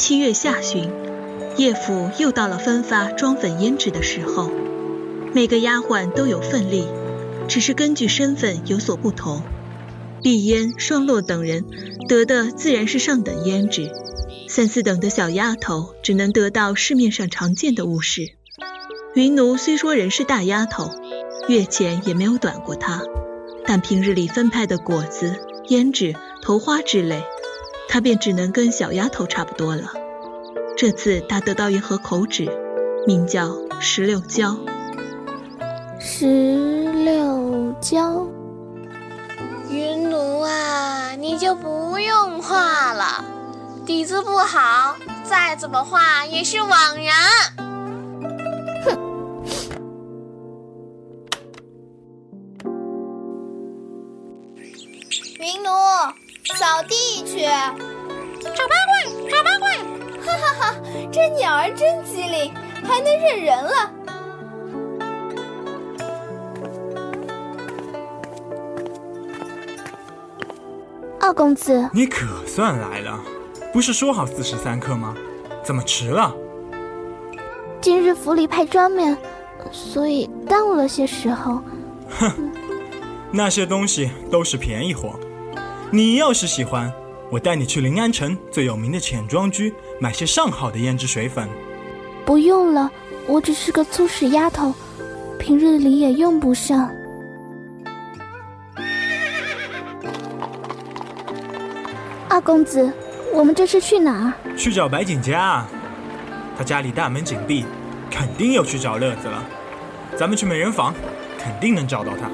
七月下旬，叶府又到了分发装粉胭脂的时候。每个丫鬟都有份例，只是根据身份有所不同。碧烟、双落等人得的自然是上等胭脂，三四等的小丫头只能得到市面上常见的物事。云奴虽说人是大丫头，月前也没有短过她，但平日里分派的果子、胭脂、头花之类。她便只能跟小丫头差不多了。这次他得到一盒口纸，名叫石榴胶。石榴胶，云奴啊，你就不用画了，底子不好，再怎么画也是枉然。扫地去，丑八怪，丑八怪！哈哈哈，这鸟儿真机灵，还能认人了。二公子，你可算来了，不是说好四时三刻吗？怎么迟了？今日府里派专面，所以耽误了些时候。哼，那些东西都是便宜货。你要是喜欢，我带你去临安城最有名的浅庄居买些上好的胭脂水粉。不用了，我只是个粗使丫头，平日里也用不上。二公子，我们这是去哪儿？去找白景家。他家里大门紧闭，肯定又去找乐子了。咱们去美人坊，肯定能找到他。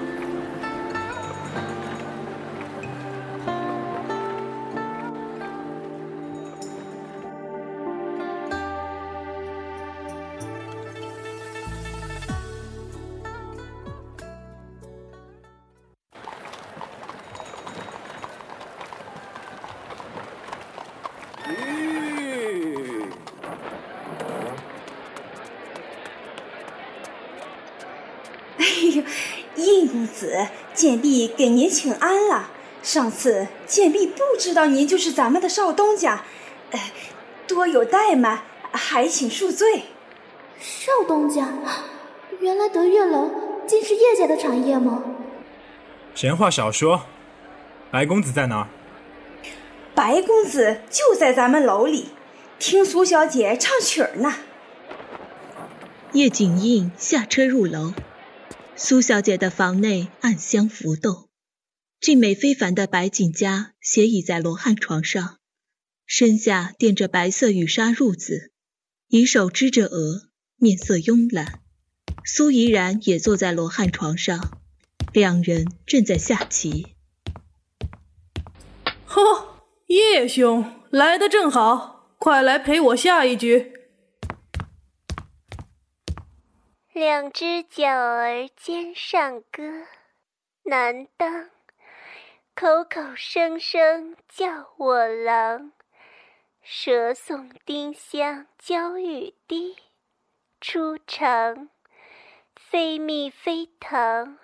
给您请安了。上次贱婢不知道您就是咱们的少东家，呃，多有怠慢，还请恕罪。少东家，原来德月楼竟是叶家的产业吗？闲话少说，白公子在哪儿？白公子就在咱们楼里，听苏小姐唱曲儿呢。叶景印下车入楼。苏小姐的房内暗香浮动，俊美非凡的白锦家斜倚在罗汉床上，身下垫着白色羽纱褥子，以手支着额，面色慵懒。苏怡然也坐在罗汉床上，两人正在下棋。呵，叶兄来的正好，快来陪我下一局。两只脚儿肩上搁，难当。口口声声叫我郎，舌送丁香娇雨滴，初尝非蜜非糖，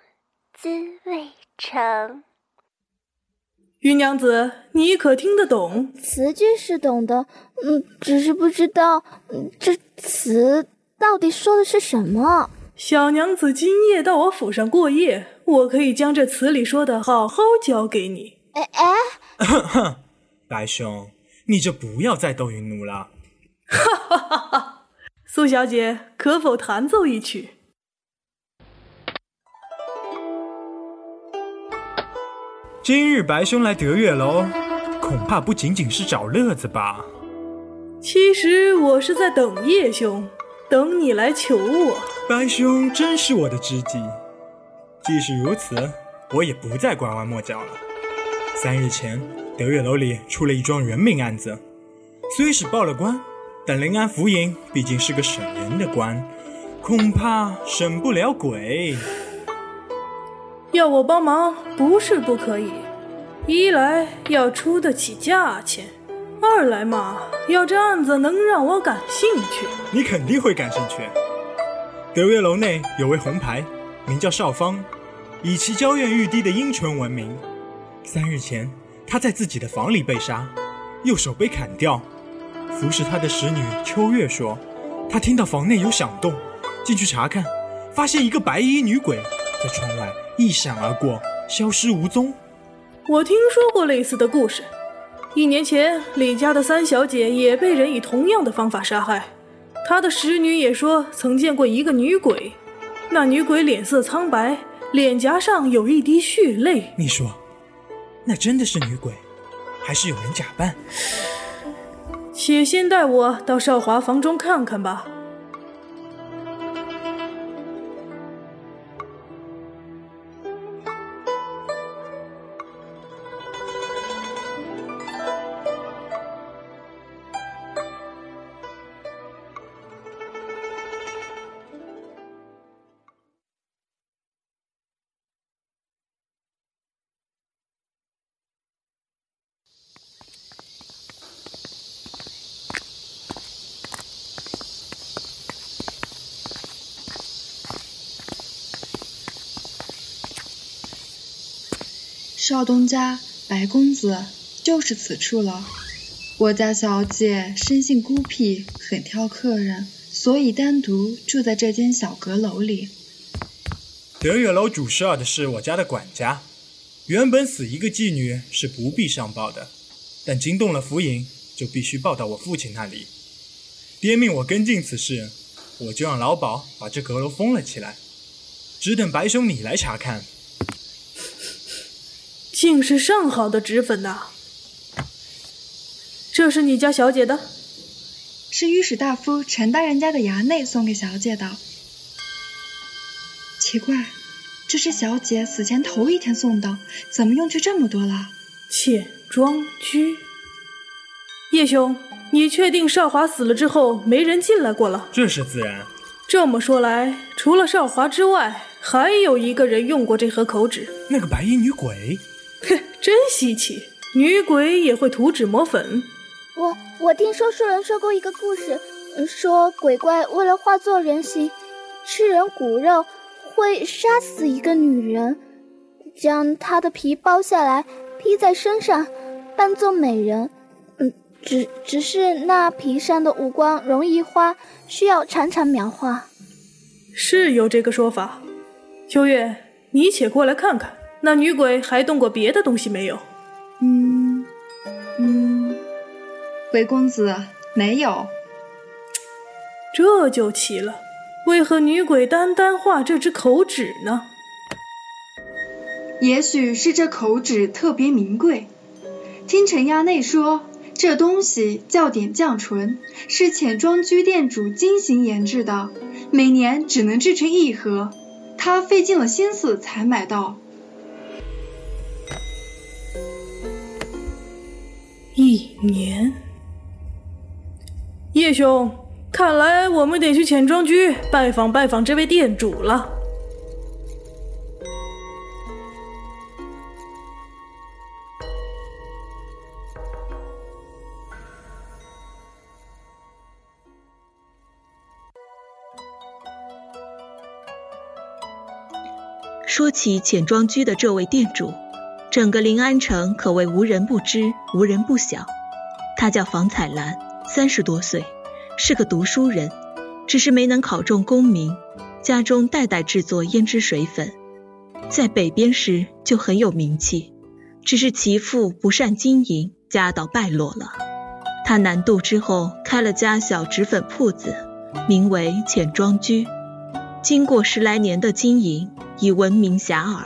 滋味长。云娘子，你可听得懂？词句是懂的，嗯，只是不知道，嗯，这词。到底说的是什么？小娘子今夜到我府上过夜，我可以将这词里说的好好教给你。哎哎，哼哼，白兄，你就不要再逗云奴了。哈哈哈哈！苏小姐，可否弹奏一曲？今日白兄来德月楼，恐怕不仅仅是找乐子吧？其实我是在等叶兄。等你来求我，白兄真是我的知己。即使如此，我也不再拐弯抹角了。三日前，德月楼里出了一桩人命案子，虽是报了官，但临安府尹毕竟是个审人的官，恐怕审不了鬼。要我帮忙不是不可以，一来要出得起价钱，二来嘛，要这案子能让我感兴趣。你肯定会感兴趣。德月楼内有位红牌，名叫少芳，以其娇艳欲滴的阴唇闻名。三日前，她在自己的房里被杀，右手被砍掉。服侍她的使女秋月说，她听到房内有响动，进去查看，发现一个白衣女鬼在窗外一闪而过，消失无踪。我听说过类似的故事。一年前，李家的三小姐也被人以同样的方法杀害。她的使女也说曾见过一个女鬼，那女鬼脸色苍白，脸颊上有一滴血泪。你说，那真的是女鬼，还是有人假扮？且先带我到少华房中看看吧。少东家白公子就是此处了。我家小姐生性孤僻，很挑客人，所以单独住在这间小阁楼里。德月楼主事儿的是我家的管家。原本死一个妓女是不必上报的，但惊动了府尹，就必须报到我父亲那里。爹命我跟进此事，我就让老鸨把这阁楼封了起来，只等白兄你来查看。竟是上好的脂粉呐！这是你家小姐的？是御史大夫陈大人家的衙内送给小姐的。奇怪，这是小姐死前头一天送的，怎么用去这么多了？浅庄居，叶兄，你确定少华死了之后没人进来过了？这是自然。这么说来，除了少华之外，还有一个人用过这盒口纸。那个白衣女鬼。哼，真稀奇，女鬼也会涂脂抹粉。我我听说书人说过一个故事，说鬼怪为了化作人形，吃人骨肉，会杀死一个女人，将她的皮剥下来披在身上，扮作美人。嗯，只只是那皮上的五官容易花，需要常常描画。是有这个说法。秋月，你且过来看看。那女鬼还动过别的东西没有？嗯嗯，回公子没有。这就奇了，为何女鬼单单画这只口纸呢？也许是这口纸特别名贵。听陈衙内说，这东西叫点绛唇，是浅庄居店主精心研制的，每年只能制成一盒，他费尽了心思才买到。一年，叶兄，看来我们得去浅庄居拜访拜访这位店主了。说起浅庄居的这位店主。整个临安城可谓无人不知，无人不晓。他叫房彩兰，三十多岁，是个读书人，只是没能考中功名。家中代代制作胭脂水粉，在北边时就很有名气。只是其父不善经营，家道败落了。他南渡之后，开了家小纸粉铺子，名为浅庄居。经过十来年的经营，已闻名遐迩。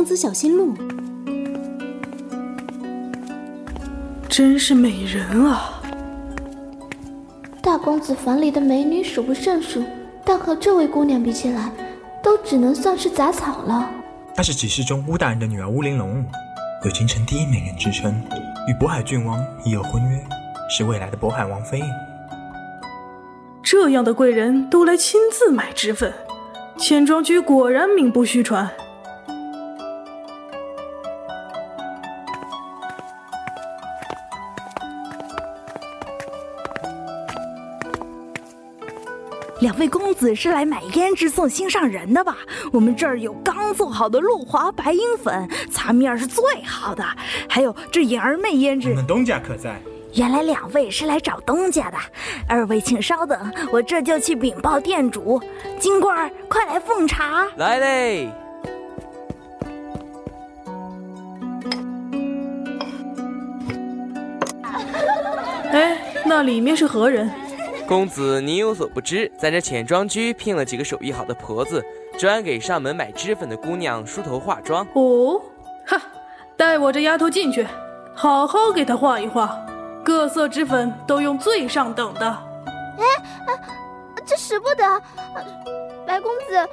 娘子小心路，真是美人啊！大公子房里的美女数不胜数，但和这位姑娘比起来，都只能算是杂草了。她是几世中乌大人的女儿乌玲珑，有京城第一美人之称，与渤海郡王已有婚约，是未来的渤海王妃。这样的贵人都来亲自买脂粉，钱庄居果然名不虚传。两位公子是来买胭脂送心上人的吧？我们这儿有刚做好的露华白樱粉，擦面是最好的，还有这眼儿妹胭脂。你们东家可在？原来两位是来找东家的，二位请稍等，我这就去禀报店主。金贵儿，快来奉茶。来嘞！哎，那里面是何人？公子，你有所不知，在这浅庄居聘了几个手艺好的婆子，专给上门买脂粉的姑娘梳头化妆。哦，哈，带我这丫头进去，好好给她画一画。各色脂粉都用最上等的。哎，这使不得，白公子，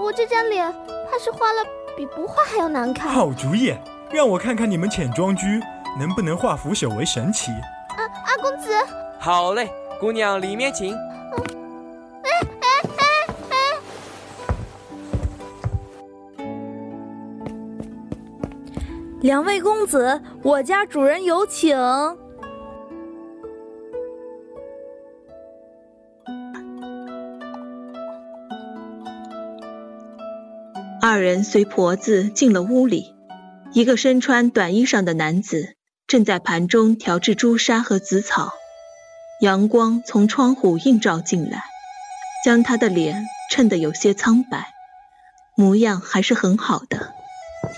我这张脸怕是画了比不画还要难看。好主意，让我看看你们浅庄居能不能化腐朽为神奇。啊，阿公子，好嘞。姑娘，里面请。两位公子，我家主人有请。二人随婆子进了屋里，一个身穿短衣裳的男子正在盘中调制朱砂和紫草。阳光从窗户映照进来，将他的脸衬得有些苍白，模样还是很好的，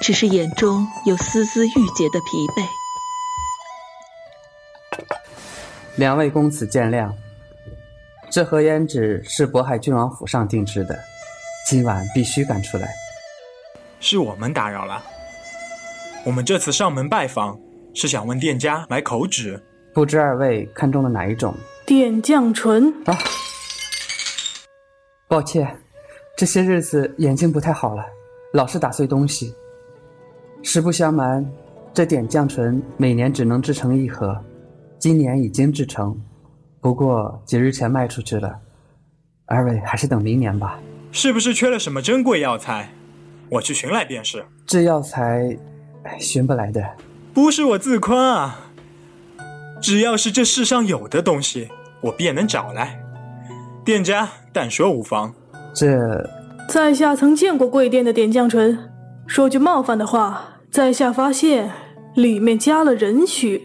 只是眼中有丝丝郁结的疲惫。两位公子见谅，这盒胭脂是渤海郡王府上定制的，今晚必须赶出来。是我们打扰了，我们这次上门拜访，是想问店家买口纸。不知二位看中了哪一种？点绛唇啊！抱歉，这些日子眼睛不太好了，老是打碎东西。实不相瞒，这点绛唇每年只能制成一盒，今年已经制成，不过几日前卖出去了。二位还是等明年吧。是不是缺了什么珍贵药材？我去寻来便是。这药材，寻不来的。不是我自夸啊。只要是这世上有的东西，我便能找来。店家但说无妨。这，在下曾见过贵店的点绛唇，说句冒犯的话，在下发现里面加了人血。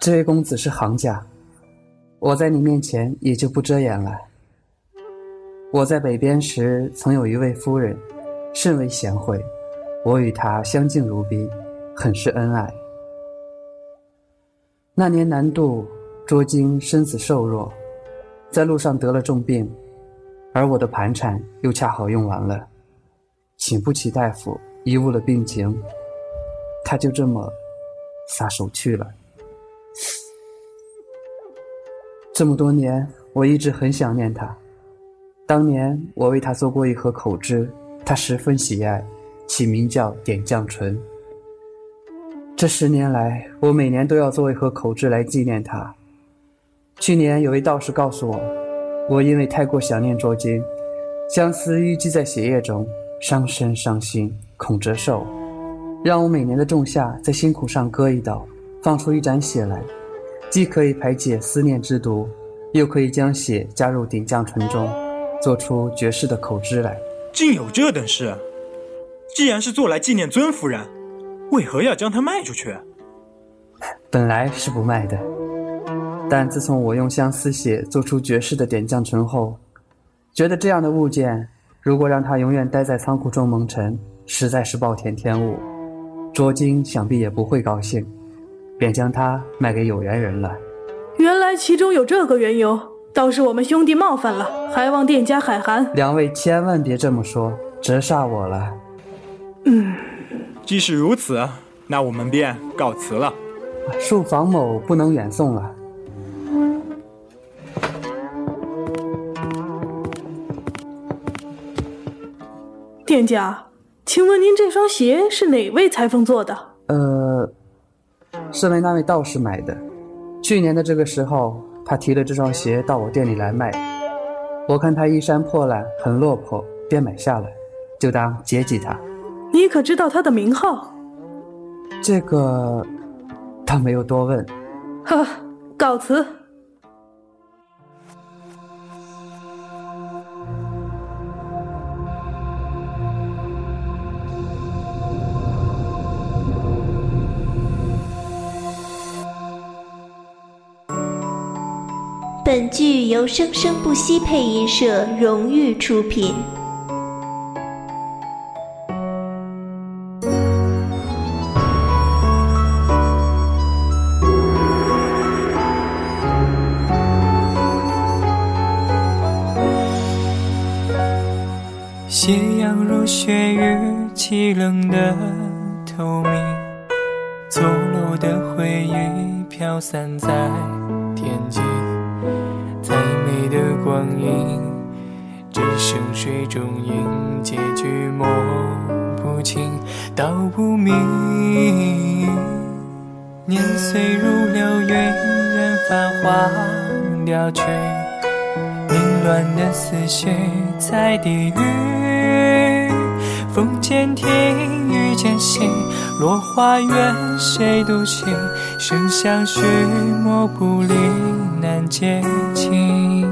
这位公子是行家，我在你面前也就不遮掩了。我在北边时，曾有一位夫人，甚为贤惠，我与她相敬如宾。很是恩爱。那年南渡，卓京身子瘦弱，在路上得了重病，而我的盘缠又恰好用完了，请不起大夫，贻误了病情，他就这么撒手去了。这么多年，我一直很想念他。当年我为他做过一盒口脂，他十分喜爱，起名叫点绛唇。这十年来，我每年都要做一盒口脂来纪念他。去年有位道士告诉我，我因为太过想念卓金，相思淤积在血液中，伤身伤心，恐折寿，让我每年的仲夏在心口上割一刀，放出一盏血来，既可以排解思念之毒，又可以将血加入点绛唇中，做出绝世的口脂来。竟有这等事！既然是做来纪念尊夫人。为何要将它卖出去？本来是不卖的，但自从我用相思血做出绝世的点绛唇后，觉得这样的物件，如果让它永远待在仓库中蒙尘，实在是暴殄天物。卓金想必也不会高兴，便将它卖给有缘人了。原来其中有这个缘由，倒是我们兄弟冒犯了，还望店家海涵。两位千万别这么说，折煞我了。嗯。既是如此，那我们便告辞了。恕房某不能远送了。店家，请问您这双鞋是哪位裁缝做的？呃，是为那位道士买的。去年的这个时候，他提了这双鞋到我店里来卖。我看他衣衫破烂，很落魄，便买下来，就当接济他。你可知道他的名号？这个，他没有多问。呵，告辞。本剧由生生不息配音社荣誉出品。雪雨，凄冷的透明，错落的回忆飘散在天际。再美的光阴，只剩水中影，结局摸不清，道不明。年岁如流云，任繁华凋去，凌乱的思绪在地狱。风渐停，雨渐细，落花怨谁独行？生相许，莫不离，难解情。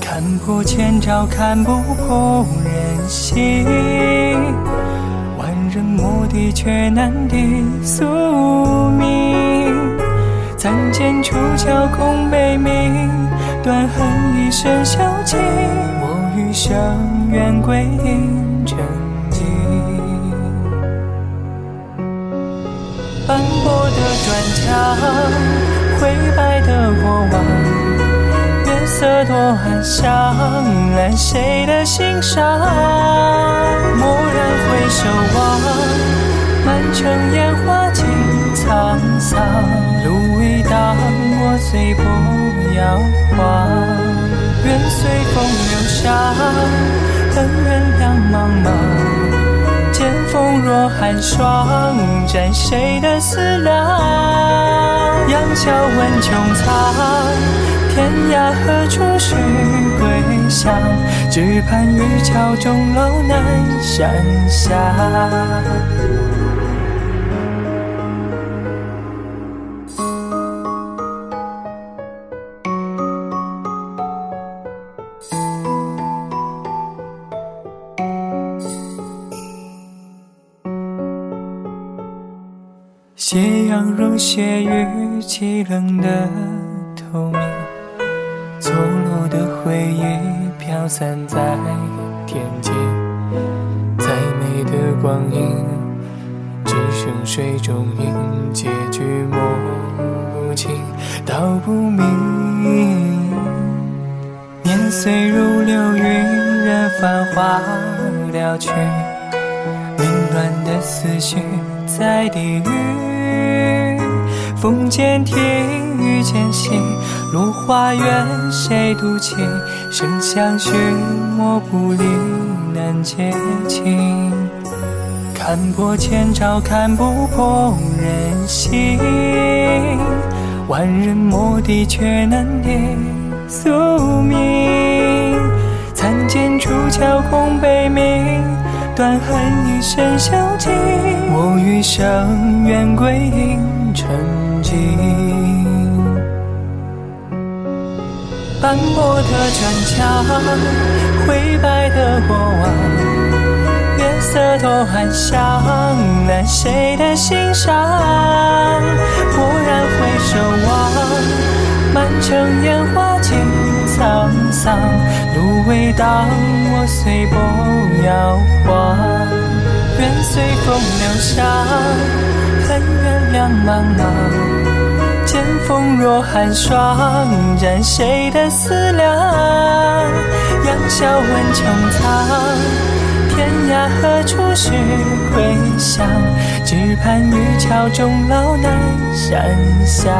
看破千招，看不破人心。万人莫敌，却难敌宿命。残剑出鞘，空悲鸣。断恨一生消尽，我余生愿归隐墙，灰白的过往，月色多安详，染谁的心上？蓦然回首望，满城烟花尽沧桑。芦苇荡，我随波摇晃。愿随风流沙，恩怨两茫茫。剑锋若寒霜，斩谁的思量？杨笑问穹苍，天涯何处是归乡？只盼渔樵终老难山下。斜阳如血雨，凄冷的透明，错落的回忆飘散在天际。再美的光阴，只剩水中影，结局摸不清，道不明。年岁如流云，任繁华了去，凌乱的思绪在低语。风渐停，雨渐细，落花怨谁独起？生相许，莫不离，难解情。看破千招，看不破人心。万人莫敌，却难敌宿命。残剑出鞘，空悲鸣。断恨一生消尽，我余生愿归隐沉斑驳的砖墙，灰白的过往，月色多暗香，染谁的心上？蓦然回首望，满城烟花尽沧桑。芦苇荡，我随波摇晃。愿随风流沙，恨怨两茫茫。剑锋若寒霜，斩谁的思量？仰笑问穹苍，天涯何处是归乡？只盼渔樵终老南山下。